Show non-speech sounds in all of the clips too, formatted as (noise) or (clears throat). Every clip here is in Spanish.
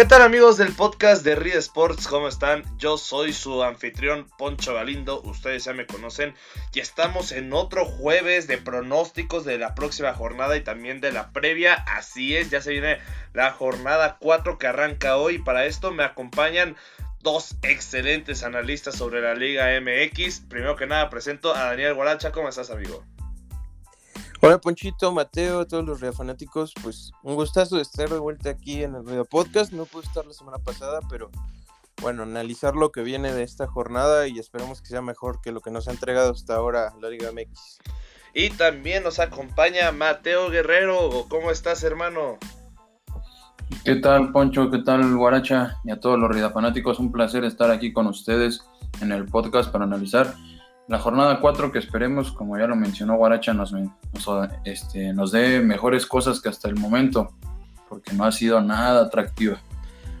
¿Qué tal amigos del podcast de Reed Sports? ¿Cómo están? Yo soy su anfitrión Poncho Galindo, ustedes ya me conocen y estamos en otro jueves de pronósticos de la próxima jornada y también de la previa. Así es, ya se viene la jornada 4 que arranca hoy. Para esto me acompañan dos excelentes analistas sobre la Liga MX. Primero que nada presento a Daniel Guaracha. ¿Cómo estás amigo? Hola Ponchito, Mateo, todos los fanáticos, pues un gustazo de estar de vuelta aquí en el Río Podcast. No pude estar la semana pasada, pero bueno, analizar lo que viene de esta jornada y esperemos que sea mejor que lo que nos ha entregado hasta ahora la Liga MX. Y también nos acompaña Mateo Guerrero. ¿Cómo estás, hermano? ¿Qué tal, Poncho? ¿Qué tal, Guaracha? Y a todos los fanáticos, un placer estar aquí con ustedes en el podcast para analizar la jornada 4 que esperemos, como ya lo mencionó Guaracha, nos, este, nos dé mejores cosas que hasta el momento, porque no ha sido nada atractiva.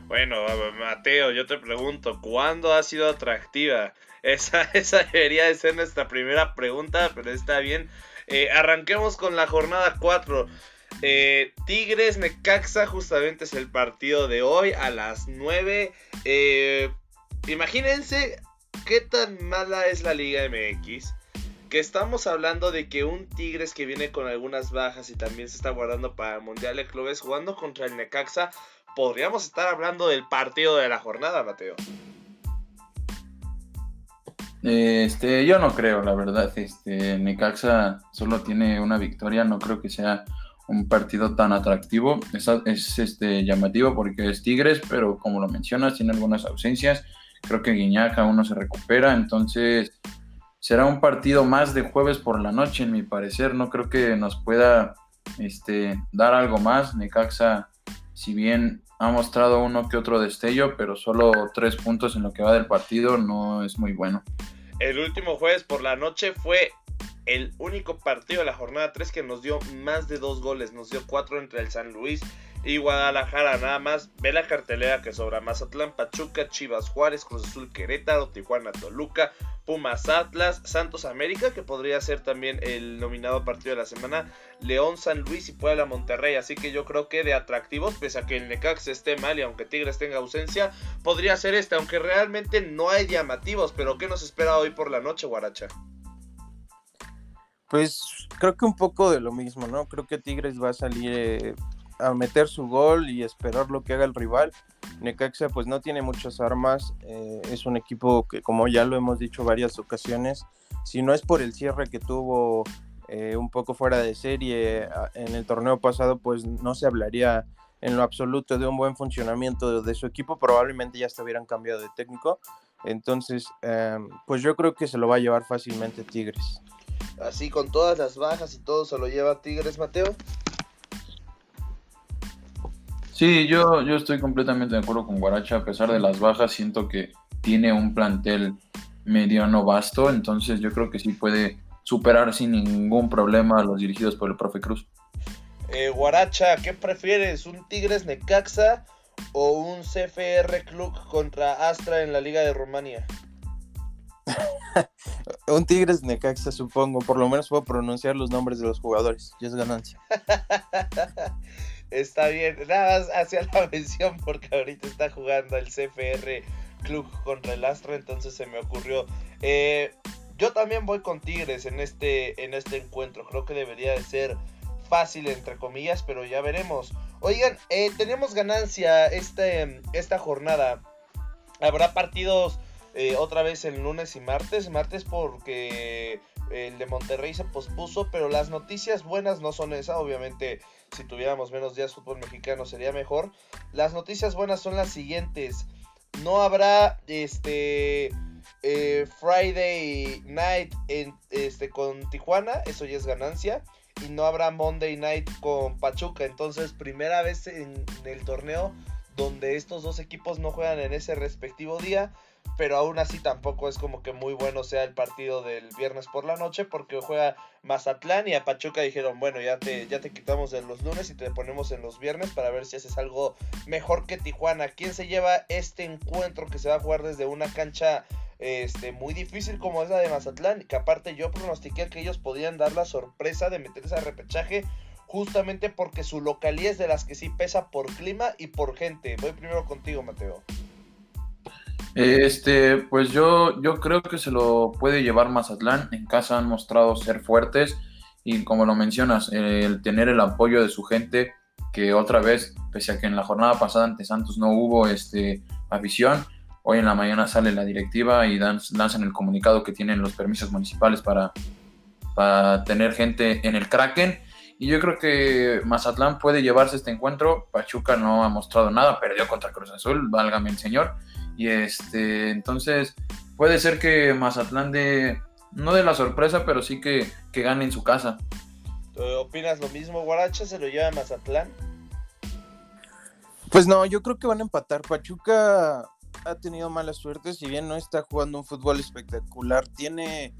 Bueno, Mateo, yo te pregunto, ¿cuándo ha sido atractiva? (laughs) Esa, esa debería de ser nuestra primera pregunta, pero está bien. Eh, arranquemos con la jornada 4. Eh, Tigres Necaxa justamente es el partido de hoy a las 9. Eh, imagínense ¿Qué tan mala es la Liga MX? Que estamos hablando de que un Tigres que viene con algunas bajas y también se está guardando para el Mundial de Clubes jugando contra el Necaxa, podríamos estar hablando del partido de la jornada, Mateo. Este, yo no creo, la verdad. Este, Necaxa solo tiene una victoria, no creo que sea un partido tan atractivo. Es, es este, llamativo porque es Tigres, pero como lo mencionas, tiene algunas ausencias. Creo que Guiñac aún no se recupera, entonces será un partido más de jueves por la noche, en mi parecer. No creo que nos pueda este, dar algo más. Necaxa, si bien ha mostrado uno que otro destello, pero solo tres puntos en lo que va del partido, no es muy bueno. El último jueves por la noche fue el único partido de la jornada 3 que nos dio más de dos goles. Nos dio cuatro entre el San Luis y Guadalajara. Nada más ve la cartelera que sobra Mazatlán, Pachuca, Chivas Juárez, Cruz Azul Querétaro, Tijuana Toluca, Pumas Atlas, Santos América, que podría ser también el nominado partido de la semana, León San Luis y Puebla Monterrey. Así que yo creo que de atractivos, pese a que el Necax esté mal y aunque Tigres tenga ausencia, podría ser este, aunque realmente no hay llamativos. Pero ¿qué nos espera hoy por la noche, Guaracha? Pues creo que un poco de lo mismo, ¿no? Creo que Tigres va a salir eh, a meter su gol y esperar lo que haga el rival. Necaxa pues no tiene muchas armas, eh, es un equipo que como ya lo hemos dicho varias ocasiones, si no es por el cierre que tuvo eh, un poco fuera de serie en el torneo pasado, pues no se hablaría en lo absoluto de un buen funcionamiento de su equipo, probablemente ya hubieran cambiado de técnico. Entonces, em, pues yo creo que se lo va a llevar fácilmente Tigres. Así con todas las bajas y todo se lo lleva Tigres, Mateo. Sí, yo, yo estoy completamente de acuerdo con Guaracha. A pesar de las bajas, siento que tiene un plantel mediano vasto. Entonces yo creo que sí puede superar sin ningún problema a los dirigidos por el profe Cruz. Eh, Guaracha, ¿qué prefieres? ¿Un Tigres Necaxa o un CFR Club contra Astra en la Liga de Rumania? (laughs) un Tigres Necaxa, supongo. Por lo menos puedo pronunciar los nombres de los jugadores. Ya es ganancia. (laughs) Está bien, nada más hacia la (laughs) mención porque ahorita está jugando el CFR Club contra el Astra, entonces se me ocurrió. Eh, yo también voy con Tigres en este, en este encuentro, creo que debería de ser fácil entre comillas, pero ya veremos. Oigan, eh, tenemos ganancia este, esta jornada. Habrá partidos eh, otra vez el lunes y martes. Martes porque el de Monterrey se pospuso, pero las noticias buenas no son esa. Obviamente, si tuviéramos menos días fútbol mexicano sería mejor. Las noticias buenas son las siguientes. No habrá este eh, Friday Night este, con Tijuana, eso ya es ganancia. Y no habrá Monday Night con Pachuca. Entonces, primera vez en el torneo donde estos dos equipos no juegan en ese respectivo día pero aún así tampoco es como que muy bueno sea el partido del viernes por la noche porque juega Mazatlán y a Pachuca dijeron, bueno, ya te, ya te quitamos de los lunes y te ponemos en los viernes para ver si haces algo mejor que Tijuana. ¿Quién se lleva este encuentro que se va a jugar desde una cancha este, muy difícil como es la de Mazatlán? Que aparte yo pronostiqué que ellos podían dar la sorpresa de meterse a repechaje justamente porque su localidad es de las que sí pesa por clima y por gente. Voy primero contigo, Mateo. Este, pues yo, yo creo que se lo puede llevar Mazatlán. En casa han mostrado ser fuertes y como lo mencionas, el tener el apoyo de su gente, que otra vez, pese a que en la jornada pasada ante Santos no hubo este, afición, hoy en la mañana sale la directiva y dan, lanzan el comunicado que tienen los permisos municipales para, para tener gente en el Kraken. Y yo creo que Mazatlán puede llevarse este encuentro. Pachuca no ha mostrado nada, perdió contra Cruz Azul, válgame el señor. Y este, entonces puede ser que Mazatlán de, no de la sorpresa, pero sí que, que gane en su casa. ¿Opinas lo mismo, Guaracha? ¿Se lo lleva a Mazatlán? Pues no, yo creo que van a empatar. Pachuca ha tenido mala suerte, si bien no está jugando un fútbol espectacular, tiene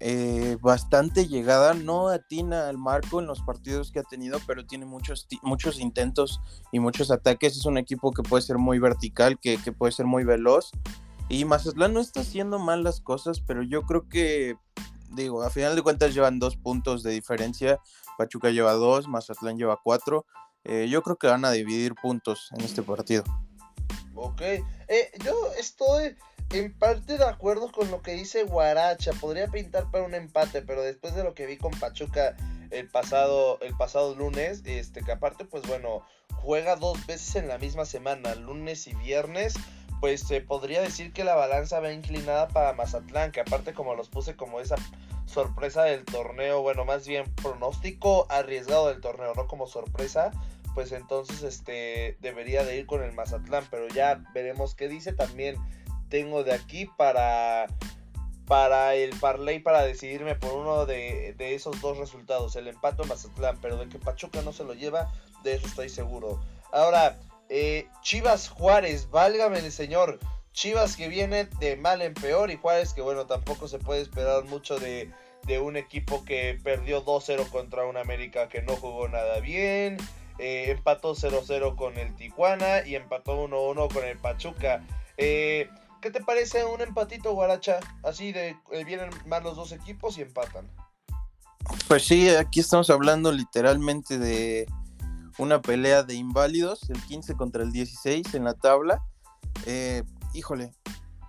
eh, bastante llegada, no atina al marco en los partidos que ha tenido, pero tiene muchos, muchos intentos y muchos ataques. Es un equipo que puede ser muy vertical, que, que puede ser muy veloz. Y Mazatlán no está haciendo mal las cosas, pero yo creo que, digo, a final de cuentas llevan dos puntos de diferencia. Pachuca lleva dos, Mazatlán lleva cuatro. Eh, yo creo que van a dividir puntos en este partido. Ok, eh, yo estoy en parte de acuerdo con lo que dice Guaracha. Podría pintar para un empate, pero después de lo que vi con Pachuca el pasado, el pasado lunes, este, que aparte, pues bueno, juega dos veces en la misma semana, lunes y viernes. Pues se podría decir que la balanza va inclinada para Mazatlán, que aparte como los puse como esa sorpresa del torneo, bueno, más bien pronóstico arriesgado del torneo, no como sorpresa, pues entonces este debería de ir con el Mazatlán, pero ya veremos qué dice también tengo de aquí para, para el parlay para decidirme por uno de, esos dos resultados, el empate o Mazatlán, pero de que Pachuca no se lo lleva, de eso estoy seguro. Ahora, eh, Chivas Juárez, válgame el señor. Chivas que viene de mal en peor y Juárez que bueno, tampoco se puede esperar mucho de, de un equipo que perdió 2-0 contra un América que no jugó nada bien. Eh, empató 0-0 con el Tijuana y empató 1-1 con el Pachuca. Eh, ¿Qué te parece un empatito, Guaracha? Así de eh, vienen mal los dos equipos y empatan. Pues sí, aquí estamos hablando literalmente de una pelea de inválidos, el 15 contra el 16 en la tabla. Eh, híjole,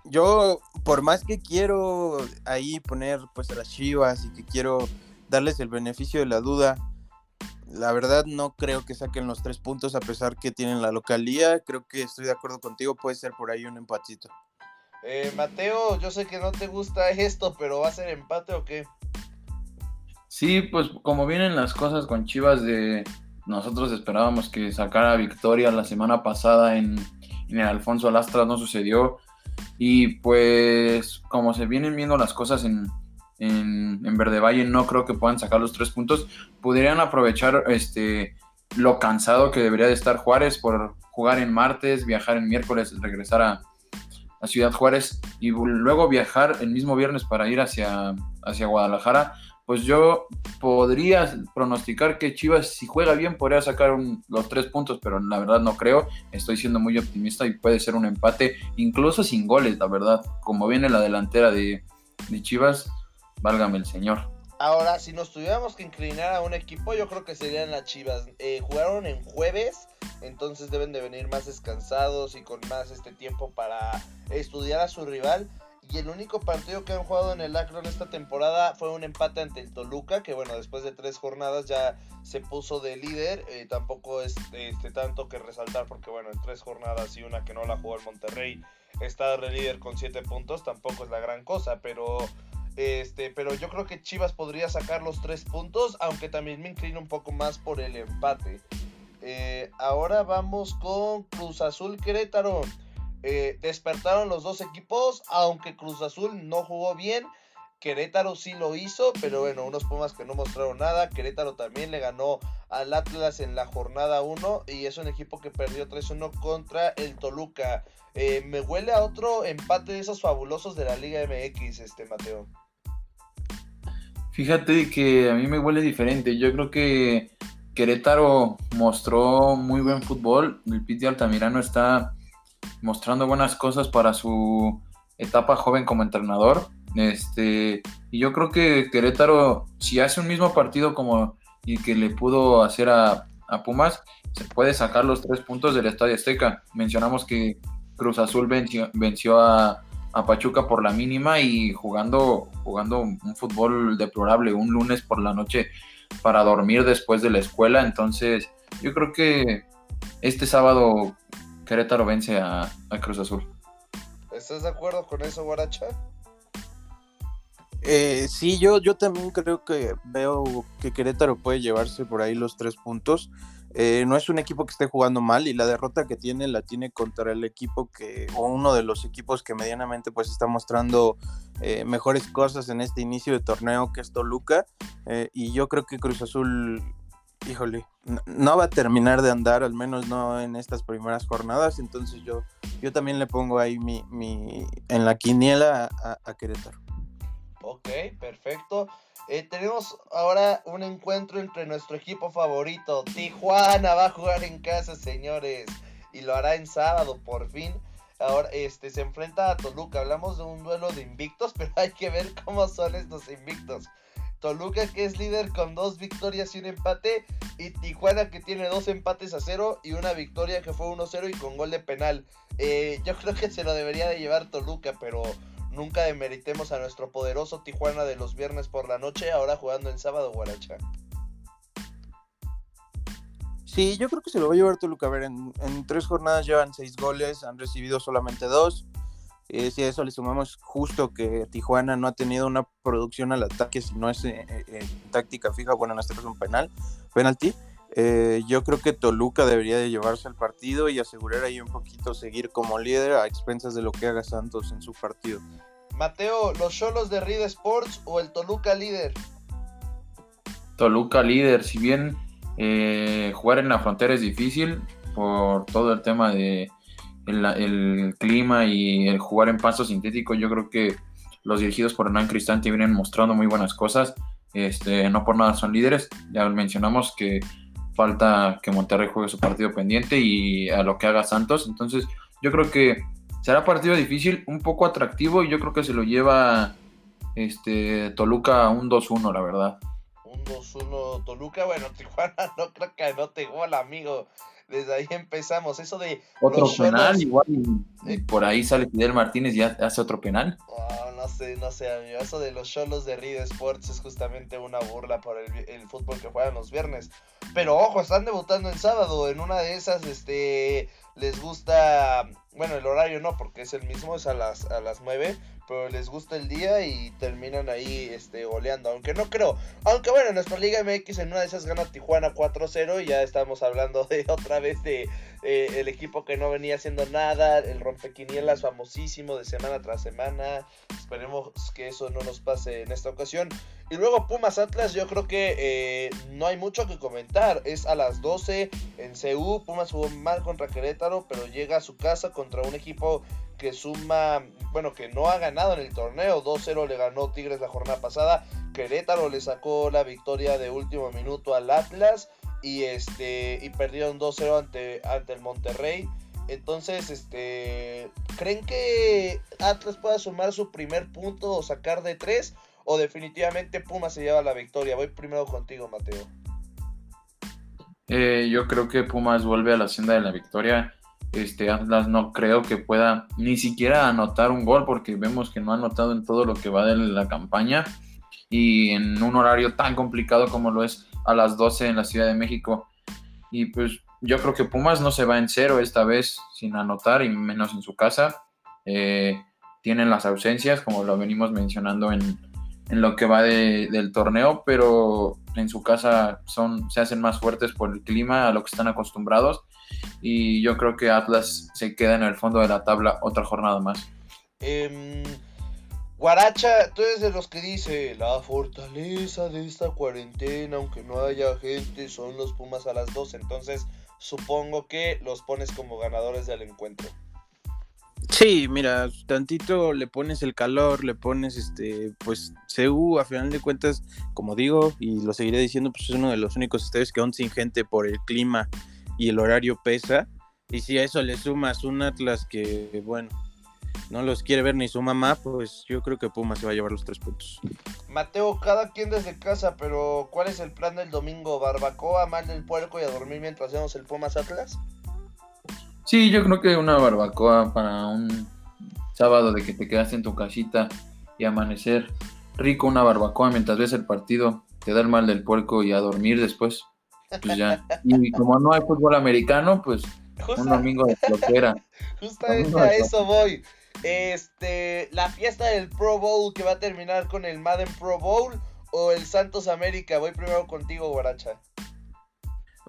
yo por más que quiero ahí poner pues a las chivas y que quiero darles el beneficio de la duda, la verdad no creo que saquen los tres puntos a pesar que tienen la localía. Creo que estoy de acuerdo contigo, puede ser por ahí un empatito. Eh, Mateo, yo sé que no te gusta esto, pero ¿va a ser empate o qué? Sí, pues como vienen las cosas con Chivas de nosotros esperábamos que sacara victoria la semana pasada en, el Alfonso Lastra, no sucedió. Y pues como se vienen viendo las cosas en, en, en Verde Valle, no creo que puedan sacar los tres puntos. Podrían aprovechar este lo cansado que debería de estar Juárez por jugar en martes, viajar en miércoles, regresar a, a Ciudad Juárez y luego viajar el mismo viernes para ir hacia, hacia Guadalajara, pues yo podría pronosticar que Chivas, si juega bien, podría sacar los tres puntos, pero la verdad no creo. Estoy siendo muy optimista y puede ser un empate, incluso sin goles, la verdad. Como viene la delantera de, de Chivas, válgame el señor. Ahora, si nos tuviéramos que inclinar a un equipo, yo creo que serían las Chivas. Eh, jugaron en jueves, entonces deben de venir más descansados y con más este tiempo para estudiar a su rival. Y el único partido que han jugado en el Akron esta temporada fue un empate ante el Toluca, que bueno, después de tres jornadas ya se puso de líder. Eh, tampoco es este, tanto que resaltar porque bueno, en tres jornadas y una que no la jugó el Monterrey está de líder con siete puntos, tampoco es la gran cosa, pero este, pero yo creo que Chivas podría sacar los tres puntos, aunque también me inclino un poco más por el empate. Eh, ahora vamos con Cruz Azul Querétaro. Eh, despertaron los dos equipos, aunque Cruz Azul no jugó bien. Querétaro sí lo hizo, pero bueno, unos Pumas que no mostraron nada. Querétaro también le ganó al Atlas en la jornada 1 y es un equipo que perdió 3-1 contra el Toluca. Eh, me huele a otro empate de esos fabulosos de la Liga MX, este Mateo. Fíjate que a mí me huele diferente. Yo creo que Querétaro mostró muy buen fútbol. El Piti Altamirano está mostrando buenas cosas para su etapa joven como entrenador. Este, y yo creo que Querétaro, si hace un mismo partido como y que le pudo hacer a, Pumas, se puede sacar los tres puntos del Estadio Azteca. Mencionamos que Cruz Azul venció, venció a, a, Pachuca por la mínima y jugando, jugando un fútbol deplorable un lunes por la noche para dormir después de la escuela. Entonces, yo creo que este sábado Querétaro vence a, Cruz Azul. ¿Estás de acuerdo con eso, Guaracha? Eh, sí, yo, yo también creo que veo que Querétaro puede llevarse por ahí los tres puntos. Eh, no es un equipo que esté jugando mal y la derrota que tiene la tiene contra el equipo que, o uno de los equipos que medianamente pues está mostrando eh, mejores cosas en este inicio de torneo que es Toluca. y yo creo que Cruz Azul híjole, no, va a terminar de andar, al menos no en estas primeras jornadas, entonces yo, yo también le pongo ahí mi, mi en la quiniela a, Querétaro. Ok, perfecto. Eh, tenemos ahora un encuentro entre nuestro equipo favorito. Tijuana va a jugar en casa, señores. Y lo hará en sábado, por fin. Ahora este, se enfrenta a Toluca. Hablamos de un duelo de invictos, (laughs) pero hay que ver cómo son estos invictos. Toluca que es líder con dos victorias y un empate. Y Tijuana que tiene dos empates a cero y una victoria que fue 1-0 y con gol de penal. Eh, yo creo que se lo debería de llevar Toluca, pero nunca demeritemos a nuestro poderoso Tijuana de los viernes por la noche, ahora jugando en sábado Guaracha. Sí, yo creo que se lo va a llevar Toluca. A ver, en, en tres jornadas llevan seis goles, han recibido solamente dos. Eh, si a eso le sumamos justo que Tijuana no ha tenido una producción al ataque, si no es eh, eh, táctica fija, bueno, en este caso un penal, penalti, yo creo que Toluca debería de llevarse el partido y asegurar ahí un poquito seguir como líder a expensas de lo que haga Santos en su partido. Mateo, ¿los Cholos de Reed Sports o el Toluca líder? Toluca líder, si bien jugar en la frontera es difícil por todo el tema de el, clima y el jugar en pasto sintético, yo creo que los dirigidos por Hernán Cristante vienen mostrando muy buenas cosas. Este, no por nada son líderes. Ya mencionamos que falta que Monterrey juegue su partido pendiente y a lo que haga Santos. Entonces, yo creo que será partido difícil, un poco atractivo y yo creo que se lo lleva este Toluca un 2-1, la verdad. Un 2-1 Toluca, bueno, (laughs) Tijuana no creo que anote gol, amigo. Desde ahí empezamos. Eso de. Otro penal, igual. por ahí sale Fidel Martínez y hace otro penal. Oh, no sé, no sé, amigo. Eso de los cholos de Reed Sports es justamente una burla por el, fútbol que juegan los viernes. Pero ojo, están debutando el sábado. En una de esas, este. Les gusta. Bueno, el horario no, porque es el mismo, es a las, a las 9 pero les gusta el día y terminan ahí este, goleando. Aunque no creo. Aunque bueno, nuestra Liga MX en una de esas gana Tijuana 4-0 y ya estamos hablando de (laughs) otra vez de eh, el equipo que no venía haciendo nada, el rompequinielas famosísimo de semana tras semana. Esperemos que eso no nos pase en esta ocasión. Y luego Pumas Atlas, yo creo que eh, no hay mucho que comentar. Es a las 12 en CU. Pumas jugó mal contra Querétaro, pero llega a su casa contra un equipo que suma, bueno, que no ha ganado en el torneo. 2-0 le ganó Tigres la jornada pasada. Querétaro le sacó la victoria de último minuto al Atlas y este y perdieron 2-0 ante, ante el Monterrey. Entonces, este, ¿creen que Atlas pueda sumar su primer punto o sacar de 3 o definitivamente Pumas se lleva la victoria? Voy primero contigo, Mateo. Eh, yo creo que Pumas vuelve a la senda de la victoria. Este Atlas no creo que pueda ni siquiera anotar un gol porque vemos que no ha anotado en todo lo que va de la campaña y en un horario tan complicado como lo es a las 12 en la Ciudad de México. Y pues yo creo que Pumas no se va en cero esta vez sin anotar y menos en su casa. Eh, tienen las ausencias, como lo venimos mencionando en, en lo que va del torneo, pero en su casa son, se hacen más fuertes por el clima, a lo que están acostumbrados. Y yo creo que Atlas se queda en el fondo de la tabla otra jornada más. Em, Guaracha, tú eres de los que dice, la fortaleza de esta cuarentena, aunque no haya gente, son los Pumas a las 12. Entonces, supongo que los pones como ganadores del encuentro. Sí, mira, tantito le pones el calor, le pones este, pues CU a final de cuentas, como digo, y lo seguiré diciendo, pues es uno de los únicos estadios que aún sin gente por el clima y el horario pesa. Y si a eso le sumas un Atlas que, bueno, no los quiere ver ni su mamá, pues yo creo que Pumas se va a llevar los tres puntos. Mateo, cada quien desde casa, pero ¿cuál es el plan del domingo? ¿Barbacoa, mal del puerco y a dormir mientras hacemos el Pumas Atlas? Sí, yo creo que una barbacoa para un sábado de que te quedaste en tu casita y amanecer rico una barbacoa mientras ves el partido, te da el mal del puerco y a dormir después. Pues ya. Y como no hay fútbol americano, pues un domingo de flojera. (laughs) Justamente a eso voy. Este, la fiesta del Pro Bowl que va a terminar con el Madden Pro Bowl o el Santos América. Voy primero contigo, Guaracha.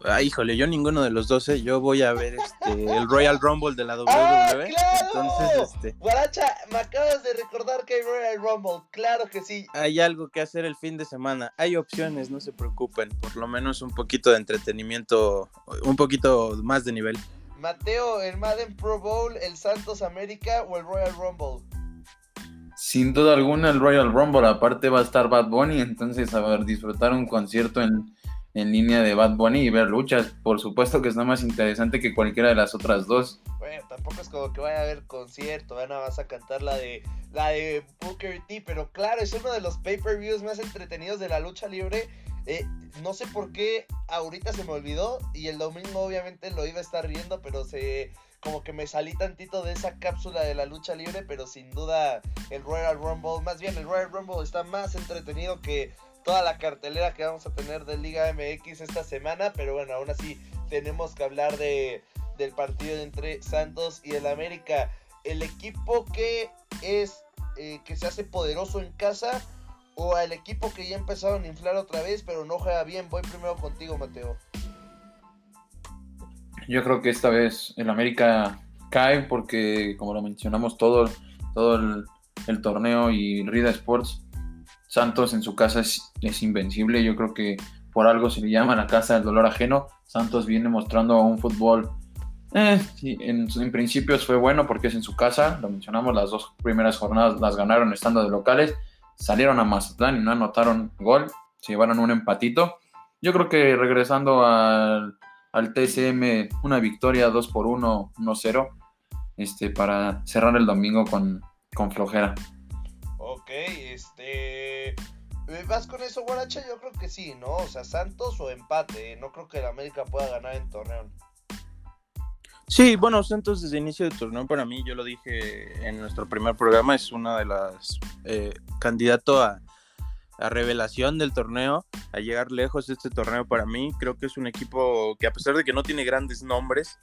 Ah, híjole, yo ninguno de los dos, ¿eh? yo voy a ver este, el Royal Rumble de la WWE. ¡Ah, claro! este... Guaracha, me acabas de recordar que hay Royal Rumble, claro que sí. Hay algo que hacer el fin de semana, hay opciones, no se preocupen, por lo menos un poquito de entretenimiento, un poquito más de nivel. Mateo, el Madden Pro Bowl, el Santos América o el Royal Rumble. Sin duda alguna el Royal Rumble, aparte va a estar Bad Bunny, entonces a ver, disfrutar un concierto en, en línea de Bad Bunny y ver luchas, por supuesto que es más interesante que cualquiera de las otras dos. Bueno, tampoco es como que vaya a haber concierto, nada vas a cantar la de la de Booker T, pero claro, es uno de los pay-per-views más entretenidos de la lucha libre eh, no sé por qué ahorita se me olvidó y el domingo obviamente lo iba a estar viendo, pero se como que me salí tantito de esa cápsula de la lucha libre, pero sin duda el Royal Rumble, más bien el Royal Rumble está más entretenido que toda la cartelera que vamos a tener de Liga MX esta semana, pero bueno, aún así tenemos que hablar de, del partido entre Santos y el América, el equipo que es eh, que se hace poderoso en casa o al equipo que ya empezaron a inflar otra vez, pero no juega bien. Voy primero contigo, Mateo. Yo creo que esta vez el América cae porque, como lo mencionamos, todo, todo el, torneo y Rida Sports, Santos en su casa es, invencible. Yo creo que por algo se le llama la casa del dolor ajeno. Santos viene mostrando un fútbol eh, en, en, principios fue bueno porque es en su casa, lo mencionamos, las dos primeras jornadas las ganaron estando de locales salieron a Mazatlán y no anotaron gol, se llevaron un empatito. Yo creo que regresando al, al una victoria 2 por 1, 1-0, este, para cerrar el domingo con, con flojera. Ok, este. ¿Vas con eso, Guaracha? Yo creo que sí, ¿no? O sea, Santos o empate. No creo que el América pueda ganar en Torreón. Sí, bueno, Santos desde inicio de torneo para mí, yo lo dije en nuestro primer programa, es una de las eh, candidato a, revelación del torneo, a llegar lejos de este torneo para mí. Creo que es un equipo que a pesar de que no tiene grandes nombres,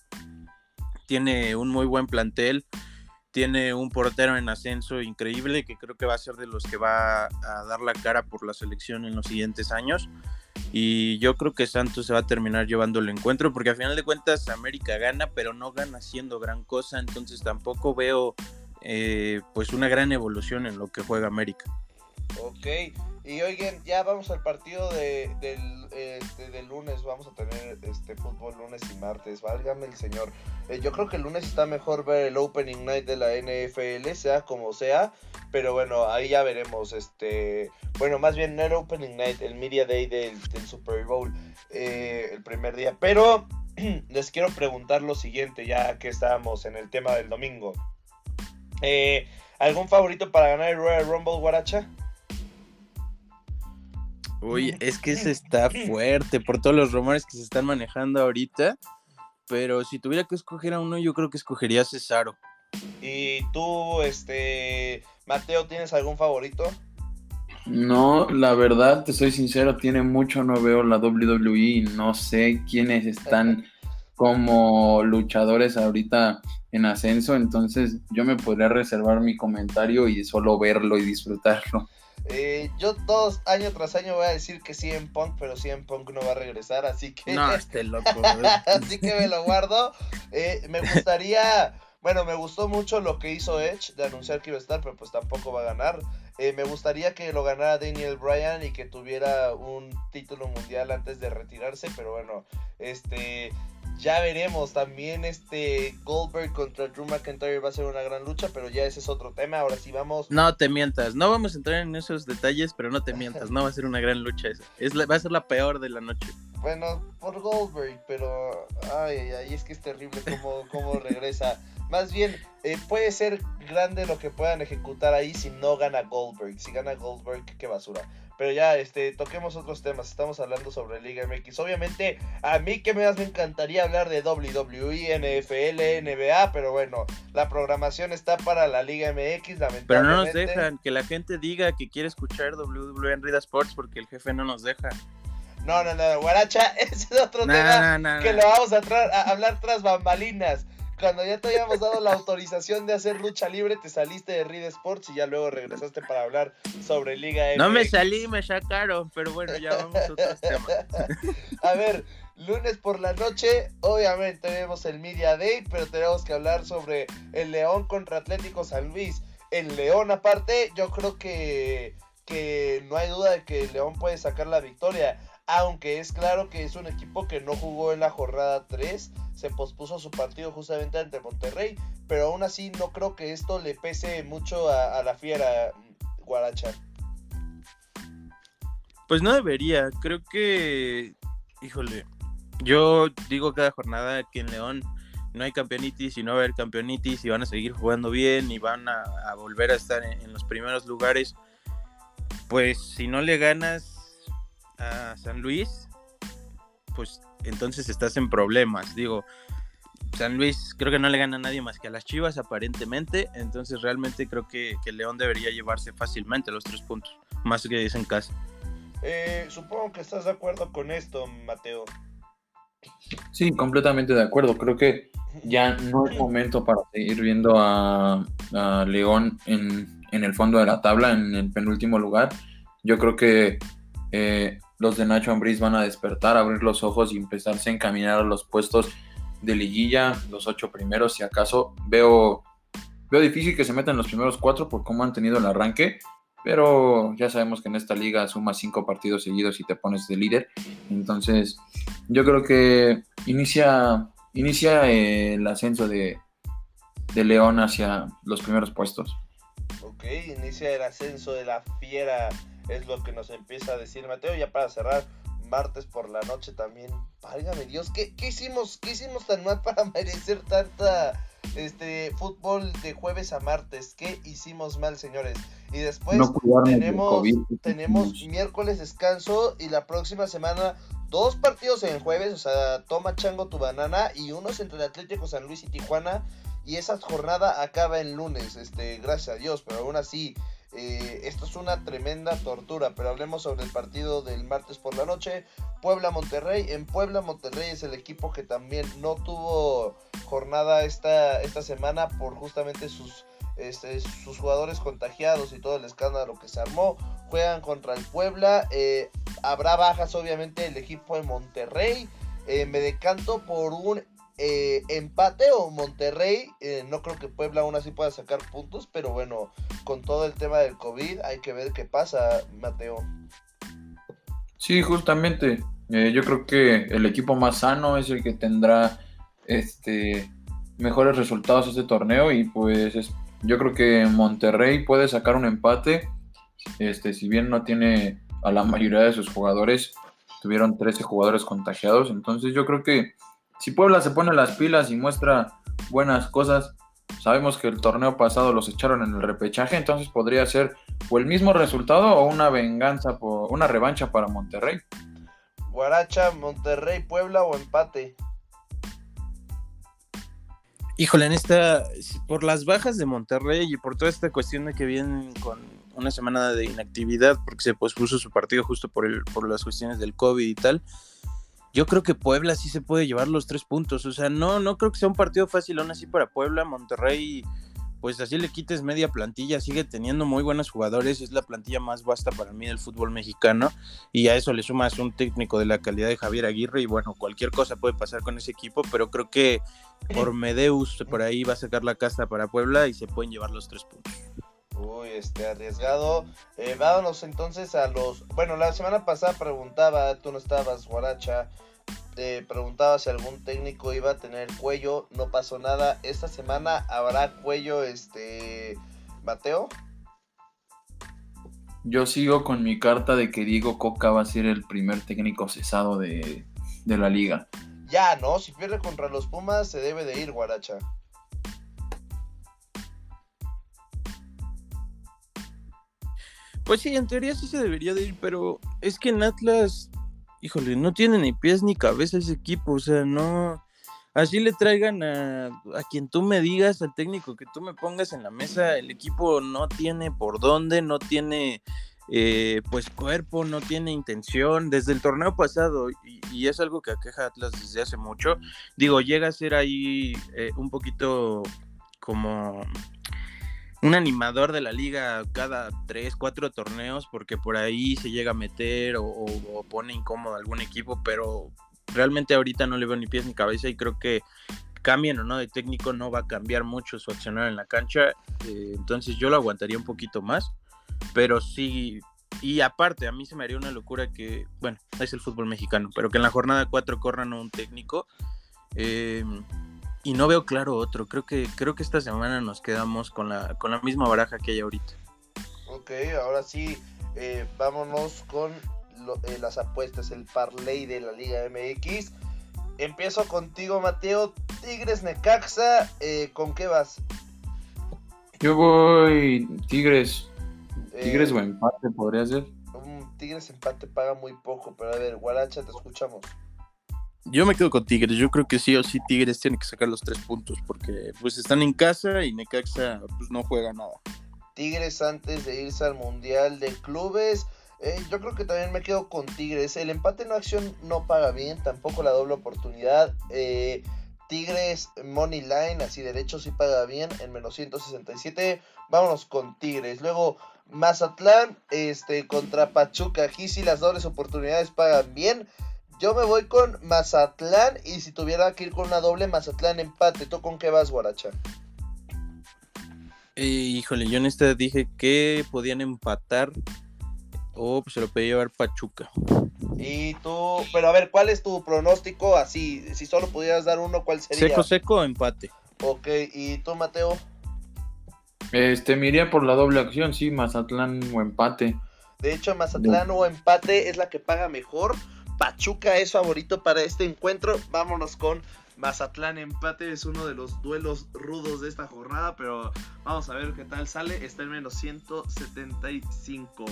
tiene un muy buen plantel, tiene un portero en ascenso increíble que creo que va a ser de los que va a dar la cara por la selección en los siguientes años. Y yo creo que Santos se va a terminar llevando el encuentro porque al final de cuentas América gana, pero no gana haciendo gran cosa. Entonces tampoco veo eh, pues una gran evolución en lo que juega América. Ok, y oigan, ya vamos al partido de, del, este, lunes, vamos a tener este fútbol lunes y martes, válgame el señor. Eh, yo creo que el lunes está mejor ver el Opening Night de la NFL, sea como sea, pero bueno, ahí ya veremos, este, bueno, más bien no era Opening Night, el Media Day del, Super Bowl, eh, el primer día, pero (clears throat) les quiero preguntar lo siguiente, ya que estábamos en el tema del domingo. Eh, ¿Algún favorito para ganar el Royal Rumble, Guaracha? Uy, (laughs) es que se está fuerte por todos los rumores que se están manejando ahorita. Pero si tuviera que escoger a uno, yo creo que escogería a Cesaro. ¿Y tú, este, Mateo, tienes algún favorito? No, la verdad, te soy sincero, tiene mucho, no veo la WWE, no sé quiénes están (laughs) como luchadores ahorita en ascenso, entonces yo me podría reservar mi comentario y solo verlo y disfrutarlo. Eh, yo todos año tras año voy a decir que sí en Punk, pero sí en Punk no va a regresar, así que. No, (laughs) esté loco. así que me lo guardo. Eh, me gustaría. Bueno, me gustó mucho lo que hizo Edge de anunciar que iba a estar, pero pues tampoco va a ganar. Eh, me gustaría que lo ganara Daniel Bryan y que tuviera un título mundial antes de retirarse, pero bueno, este ya veremos. También este Goldberg contra Drew McIntyre va a ser una gran lucha, pero ya ese es otro tema. Ahora sí vamos. No te mientas, no vamos a entrar en esos detalles, pero no te mientas, no va a ser una gran lucha esa. Es va a ser la peor de la noche. Bueno, por Goldberg, pero ay, ay, ay, es que es terrible cómo, cómo regresa. Más bien, eh, puede ser grande lo que puedan ejecutar ahí si no gana Goldberg. Si gana Goldberg, qué basura. Pero ya, este, toquemos otros temas. Estamos hablando sobre Liga MX. Obviamente, a mí que me, me encantaría hablar de WWE, NFL, NBA, pero bueno, la programación está para la Liga MX, lamentablemente. Pero no nos dejan que la gente diga que quiere escuchar WWE en Rida Sports porque el jefe no nos deja. No, no, no, Guaracha, (laughs) ese es otro tema que lo vamos a, a hablar tras bambalinas cuando ya te habíamos dado la autorización de hacer lucha libre, te saliste de Reed Sports y ya luego regresaste para hablar sobre Liga MX. No me salí, me sacaron, pero bueno, ya vamos a otros temas. (laughs) a ver, lunes por la noche, obviamente vemos el Media Day, pero tenemos que hablar sobre el León contra Atlético San Luis. El León aparte, yo creo que, que no hay duda de que el León puede sacar la victoria aunque es claro que es un equipo que no jugó en la jornada 3, se pospuso su partido justamente ante Monterrey, pero aún así no creo que esto le pese mucho a, la fiera Guaracha. Pues no debería, creo que, híjole, yo digo cada jornada que en León no hay campeonitis y no va a haber campeonitis y van a seguir jugando bien y van a, volver a estar en los primeros lugares. Pues si no le ganas a San Luis, pues entonces estás en problemas. Digo, San Luis creo que no le gana a nadie más que a las Chivas aparentemente, entonces realmente creo que, que León debería llevarse fácilmente los tres puntos, más que es en casa. Eh, supongo que estás de acuerdo con esto, Mateo. Sí, completamente de acuerdo. Creo que ya no es momento para seguir viendo a, León en, en, el fondo de la tabla, en el penúltimo lugar. Yo creo que eh, los de Nacho Ambriz van a despertar, abrir los ojos y empezarse a encaminar a los puestos de liguilla, los ocho primeros, si acaso. Veo, veo difícil que se metan los primeros cuatro por cómo han tenido el arranque, pero ya sabemos que en esta liga sumas cinco partidos seguidos y te pones de líder. Entonces, yo creo que inicia, inicia el ascenso de, de León hacia los primeros puestos. Ok, inicia el ascenso de la fiera es lo que nos empieza a decir Mateo. Ya para cerrar, martes por la noche también. Válgame Dios, ¿qué, hicimos? ¿Qué hicimos tan mal para (laughs) merecer tanta este fútbol de jueves a martes? ¿Qué hicimos mal, señores? Y después tenemos, tenemos miércoles descanso y la próxima semana dos partidos en jueves, o sea, toma chango tu banana y unos entre el Atlético San Luis y Tijuana. Y esa jornada acaba el lunes, este, gracias a Dios, pero aún así, eh, esto es una tremenda tortura, pero hablemos sobre el partido del martes por la noche. Puebla-Monterrey. En Puebla-Monterrey es el equipo que también no tuvo jornada esta, esta semana por justamente sus, este, sus jugadores contagiados y todo el escándalo que se armó. Juegan contra el Puebla. Eh, habrá bajas obviamente el equipo de Monterrey. Eh, me decanto por un eh, empate o Monterrey, eh, no creo que Puebla aún así pueda sacar puntos, pero bueno, con todo el tema del COVID hay que ver qué pasa, Mateo. Sí, justamente, eh, yo creo que el equipo más sano es el que tendrá este mejores resultados este torneo y pues yo creo que Monterrey puede sacar un empate, este, si bien no tiene a la mayoría de sus jugadores, tuvieron 13 jugadores contagiados, entonces yo creo que si Puebla se pone las pilas y muestra buenas cosas, sabemos que el torneo pasado los echaron en el repechaje, entonces podría ser o el mismo resultado o una venganza, por, una revancha para Monterrey. Guaracha, Monterrey, Puebla o empate. Híjole, en esta, por las bajas de Monterrey y por toda esta cuestión de que vienen con una semana de inactividad porque se pospuso su partido justo por, el, por las cuestiones del COVID y tal, yo creo que Puebla sí se puede llevar los tres puntos. O sea, no, no creo que sea un partido fácil aún así para Puebla. Monterrey, pues así le quites media plantilla, sigue teniendo muy buenos jugadores. Es la plantilla más vasta para mí del fútbol mexicano. Y a eso le sumas un técnico de la calidad de Javier Aguirre. Y bueno, cualquier cosa puede pasar con ese equipo, pero creo que por Medeus por ahí va a sacar la casta para Puebla y se pueden llevar los tres puntos. Uy, este, arriesgado. Eh, vámonos entonces a los... Bueno, la semana pasada preguntaba, tú no estabas, Guaracha, eh, preguntaba si algún técnico iba a tener cuello, no pasó nada. Esta semana habrá cuello, este, Mateo. Yo sigo con mi carta de que Diego Coca va a ser el primer técnico cesado de, de la liga. Ya, ¿no? Si pierde contra los Pumas, se debe de ir, Guaracha. Pues sí, en teoría sí se debería de ir, pero es que en Atlas, híjole, no tiene ni pies ni cabeza ese equipo, o sea, no... Así le traigan a, a quien tú me digas, al técnico que tú me pongas en la mesa, el equipo no tiene por dónde, no tiene eh, pues cuerpo, no tiene intención. Desde el torneo pasado, y, es algo que aqueja Atlas desde hace mucho, digo, llega a ser ahí eh, un poquito como un animador de la liga cada tres, cuatro torneos, porque por ahí se llega a meter o, pone incómodo algún equipo, pero realmente ahorita no le veo ni pies ni cabeza y creo que cambien o no de técnico no va a cambiar mucho su accionar en la cancha, eh, entonces yo lo aguantaría un poquito más, pero sí, y aparte a mí se me haría una locura que, bueno, es el fútbol mexicano, pero que en la jornada 4 corran a un técnico eh, y no veo claro otro, creo que, creo que esta semana nos quedamos con la, con la misma baraja que hay ahorita. Ok, ahora sí, eh, vámonos con lo, eh, las apuestas, el parlay de la Liga MX. Empiezo contigo, Mateo. Tigres Necaxa, eh, ¿con qué vas? Yo voy Tigres. Tigres eh, o empate podría ser. Un Tigres empate paga muy poco, pero a ver, Guaracha, te escuchamos. Yo me quedo con Tigres, yo creo que sí o sí Tigres tiene que sacar los tres puntos porque pues están en casa y Necaxa pues no juega nada. Tigres antes de irse al Mundial de Clubes eh, yo creo que también me quedo con Tigres. El empate en acción no paga bien, tampoco la doble oportunidad. Eh, Tigres Money Line, así derecho sí paga bien, en menos 167. Vámonos con Tigres. Luego Mazatlán este, contra Pachuca. Aquí sí las dobles oportunidades pagan bien. Yo me voy con Mazatlán y si tuviera que ir con una doble Mazatlán empate. ¿Tú con qué vas, Guaracha? Eh, híjole, yo en esta dije que podían empatar o oh, pues se lo puede llevar Pachuca. Y tú, pero a ver, ¿cuál es tu pronóstico? Así, si solo pudieras dar uno, ¿cuál sería? Seco, seco, empate. Ok, ¿y tú, Mateo? Este, me iría por la doble acción, sí, Mazatlán o empate. De hecho, Mazatlán o empate es la que paga mejor. Pachuca es favorito para este encuentro. Vámonos con Mazatlán empate. Es uno de los duelos rudos de esta jornada, pero vamos a ver qué tal sale. Está en menos 175.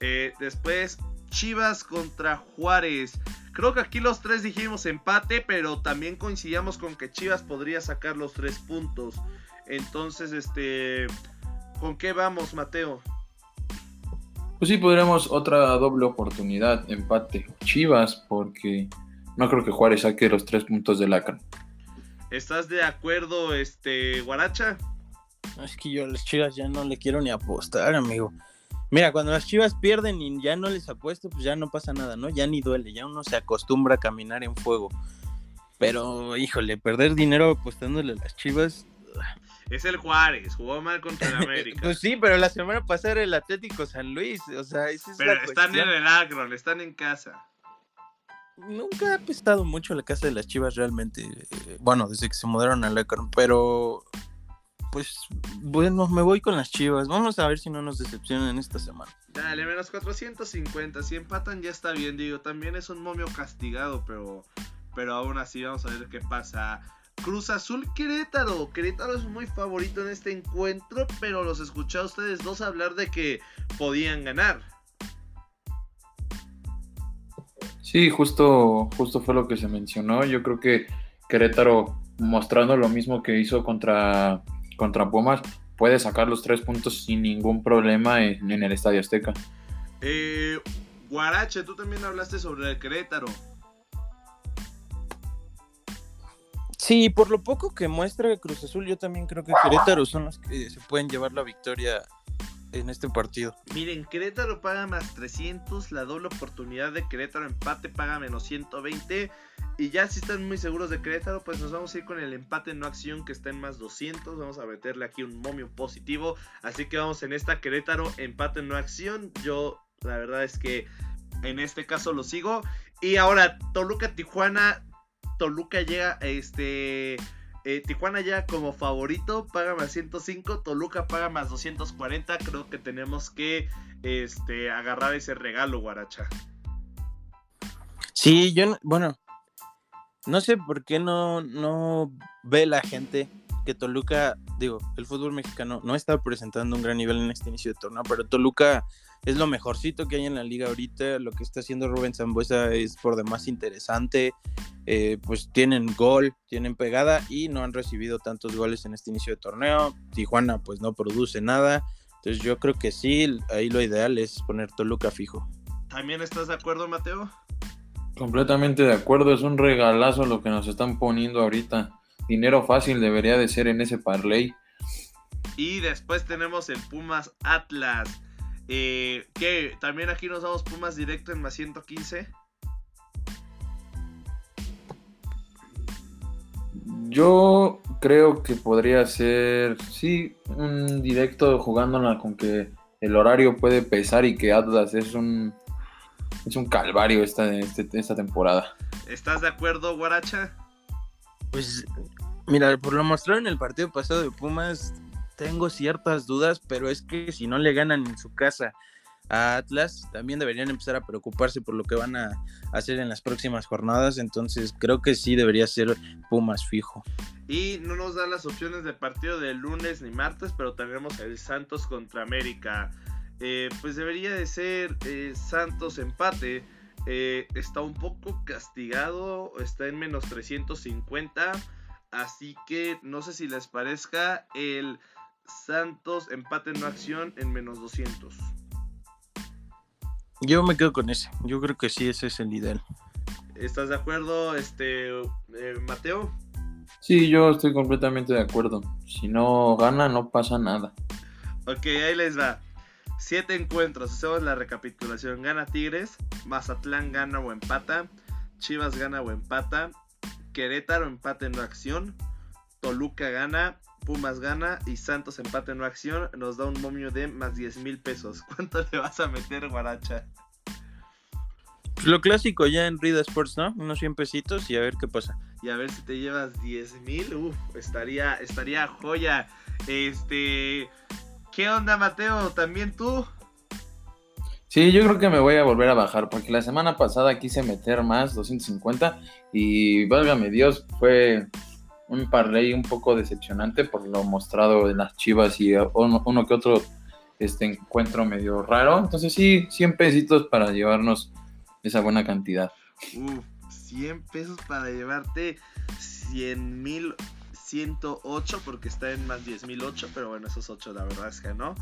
Eh, después, Chivas contra Juárez. Creo que aquí los tres dijimos empate, pero también coincidíamos con que Chivas podría sacar los tres puntos. Entonces, este, ¿con qué vamos, Mateo? Pues sí, podríamos otra doble oportunidad, empate. Chivas, porque no creo que Juárez saque los tres puntos de Lacan. ¿Estás de acuerdo, este, Guaracha? Es que yo a las Chivas ya no le quiero ni apostar, amigo. Mira, cuando las chivas pierden y ya no les apuesto, pues ya no pasa nada, ¿no? Ya ni duele, ya uno se acostumbra a caminar en fuego. Pero, híjole, perder dinero apostándole a las chivas. Es el Juárez, jugó mal contra el (laughs) América. pues sí, pero la semana pasada era el Atlético San Luis, o sea, esa es Pero la están cuestión. en el Agron, están en casa. Nunca ha apestado mucho la casa de las chivas realmente. eh, Bueno, desde que se mudaron al Akron, pero pues bueno, me voy con las chivas. Vamos a ver si no nos decepcionan esta semana. Dale, menos 450. Si empatan ya está bien, digo. También es un momio castigado, pero, pero aún así vamos a ver qué pasa. Cruz Azul Querétaro. Querétaro es muy favorito en este encuentro, pero los escuché a ustedes dos hablar de que podían ganar. Sí, justo, justo fue lo que se mencionó. Yo creo que Querétaro, mostrando lo mismo que hizo contra, contra Pumas, puede sacar los tres puntos sin ningún problema en, en el Estadio Azteca. Eh, Guarache, tú también hablaste sobre el Querétaro. Sí, por lo poco que muestra Cruz Azul, yo también creo que Querétaro son los que se pueden llevar la victoria en este partido. Miren, Querétaro paga más 300, la doble oportunidad de Querétaro empate paga menos 120. Y ya si están muy seguros de Querétaro, pues nos vamos a ir con el empate no acción que está en más 200. Vamos a meterle aquí un momio positivo. Así que vamos en esta Querétaro empate no acción. Yo la verdad es que en este caso lo sigo. Y ahora Toluca Tijuana. Toluca llega este Eh, Tijuana ya como favorito paga más 105, Toluca paga más 240. Creo que tenemos que este, agarrar ese regalo, Guaracha. Sí, yo, bueno, no sé por qué no, no ve la gente que Toluca, digo, el fútbol mexicano no está presentando un gran nivel en este inicio de torneo, pero Toluca es lo mejorcito que hay en la liga ahorita. Lo que está haciendo Rubén Zambuesa es por demás interesante. Eh, pues tienen gol, tienen pegada y no han recibido tantos goles en este inicio de torneo. Tijuana pues no produce nada. Entonces yo creo que sí, ahí lo ideal es poner Toluca fijo. ¿También estás de acuerdo, Mateo? Completamente de acuerdo, es un regalazo lo que nos están poniendo ahorita. Dinero fácil debería de ser en ese parlay. Y después tenemos el Pumas Atlas. Eh, que también aquí nos damos Pumas directo en más 115. Yo creo que podría ser, sí, un directo jugándola con que el horario puede pesar y que Atlas es un es un calvario esta, este, esta temporada. ¿Estás de acuerdo, Guaracha? Pues mira, por lo mostrado en el partido pasado de Pumas, tengo ciertas dudas, pero es que si no le ganan en su casa a Atlas, también deberían empezar a preocuparse por lo que van a hacer en las próximas jornadas. Entonces creo que sí debería ser Pumas fijo. Y no nos dan las opciones de partido de lunes ni martes, pero tenemos el Santos contra América. Eh, pues debería de ser eh, Santos empate. Eh, está un poco castigado, está en menos 350. Así que no sé si les parezca el Santos empate no acción en menos 200. Yo me quedo con ese. Yo creo que sí, ese es el ideal. ¿Estás de acuerdo, este Mateo? Sí, yo estoy completamente de acuerdo. Si no gana, no pasa nada. Ok, ahí les va. Siete encuentros, hacemos la recapitulación. Gana Tigres, Mazatlán gana o empata, Chivas gana o empata, Querétaro empate en acción, Toluca gana, Pumas gana y Santos empate en acción. Nos da un momio de más 10 mil pesos. (laughs) ¿Cuánto le vas a meter, Guaracha? Pues lo clásico ya en Rida Sports, ¿no? Unos 100 pesitos y a ver qué pasa. Y a ver si te llevas 10 mil. Uf, estaría, estaría joya. Este. ¿Qué onda, Mateo? ¿También tú? Sí, yo creo que me voy a volver a bajar porque la semana pasada quise meter más, 250, y válgame Dios, fue un parlay un poco decepcionante por lo mostrado en las chivas y uno, que otro este encuentro medio raro. Entonces sí, 100 pesitos para llevarnos esa buena cantidad. Uf, 100 pesos para llevarte 100 mil 108 porque está en más 10.008, pero bueno, esos 8 la verdad es que no.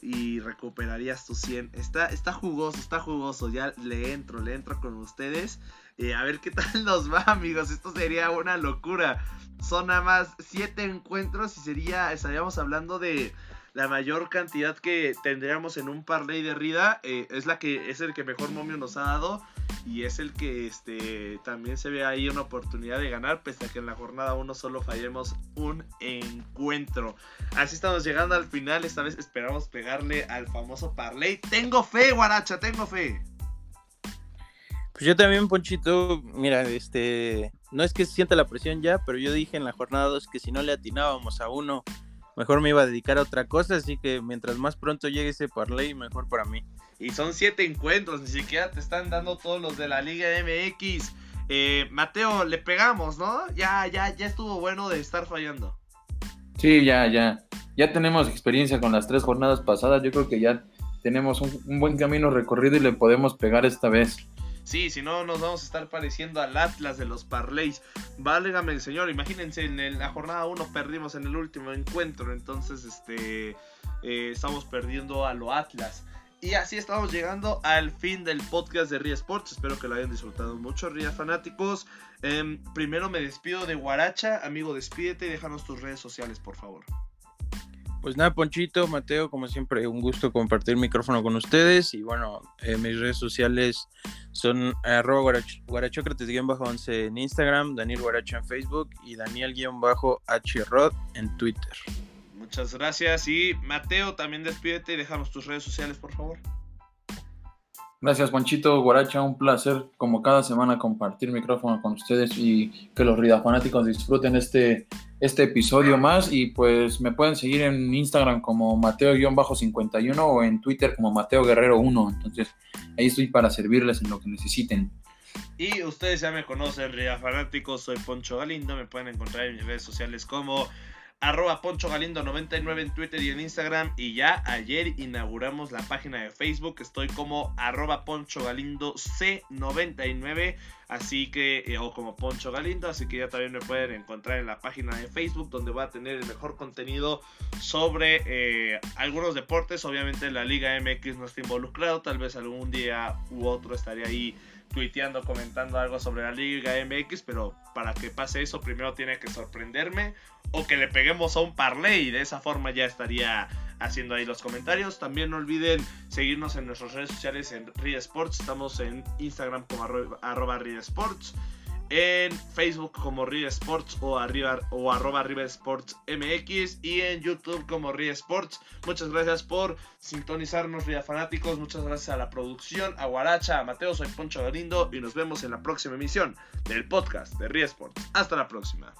Y recuperarías tus 100. Está, está jugoso, está jugoso. Ya le entro, le entro con ustedes. Eh, a ver qué (laughs) tal nos va, amigos. Esto sería una locura. Son nada más 7 encuentros y sería, estaríamos hablando de la mayor cantidad que tendríamos en un parlay de Rida. Eh, es la que es el que mejor momio nos ha dado y es el que este, también se ve ahí una oportunidad de ganar, pese a que en la jornada 1 solo fallemos un encuentro. Así estamos llegando al final, esta vez esperamos pegarle al famoso parlay. Tengo fe, guaracha, tengo fe. Pues yo también, Ponchito, mira, este, no es que se sienta la presión ya, pero yo dije en la jornada 2 que si no le atinábamos a uno, mejor me iba a dedicar a otra cosa, así que mientras más pronto llegue ese parlay, mejor para mí. Y son siete encuentros, ni siquiera te están dando todos los de la Liga MX. Eh, Mateo, le pegamos, ¿no? Ya, ya, ya estuvo bueno de estar fallando. Sí, ya, ya. Ya tenemos experiencia con las tres jornadas pasadas. Yo creo que ya tenemos un, buen camino recorrido y le podemos pegar esta vez. Sí, si no nos vamos a estar pareciendo al Atlas de los Parlays. Válgame el señor, imagínense, en la jornada 1 perdimos en el último encuentro, entonces este eh, estamos perdiendo a lo Atlas. Y así estamos llegando al fin del podcast de Ria Sports. Espero que lo hayan disfrutado mucho, Ria fanáticos. Em, primero me despido de Guaracha. Amigo, despídete y déjanos tus redes sociales, por favor. Pues nada, Ponchito, Mateo, como siempre, un gusto compartir micrófono con ustedes. Y bueno, eh, mis redes sociales son arroba guarachocrates-11 en Instagram, Daniel Guaracha en Facebook y Daniel-hrod en Twitter. Muchas gracias. Y Mateo, también despídete y déjanos tus redes sociales, por favor. Gracias, Juanchito Guaracha. Un placer, como cada semana, compartir micrófono con ustedes y que los Rida fanáticos disfruten este este episodio más y pues me pueden seguir en Instagram como Mateo-51 o en Twitter como Mateo Guerrero 1. Entonces ahí estoy para servirles en lo que necesiten. Y ustedes ya me conocen, Ria Fanáticos, soy Poncho Galindo, me pueden encontrar en mis redes sociales como arroba Poncho Galindo 99 en Twitter y en Instagram. Y ya ayer inauguramos la página de Facebook. Estoy como arroba Poncho Galindo C99. Así que, eh, o como Poncho Galindo. Así que ya también me pueden encontrar en la página de Facebook donde voy a tener el mejor contenido sobre eh, algunos deportes. Obviamente la Liga MX no está involucrado. Tal vez algún día u otro estaría ahí tuiteando, comentando algo sobre la Liga MX, pero para que pase eso primero tiene que sorprenderme o que le peguemos a un parlay de esa forma ya estaría haciendo ahí los comentarios. También no olviden seguirnos en nuestras redes sociales en Ria Sports, estamos en Instagram como arroba, Sports en Facebook como River Sports o, arriba, o arroba River Sports MX y en YouTube como River Sports. Muchas gracias por sintonizarnos, Ria Fanáticos. Muchas gracias a la producción, a Guaracha, a Mateo, soy Poncho Galindo y nos vemos en la próxima emisión del podcast de Ria Sports. Hasta la próxima.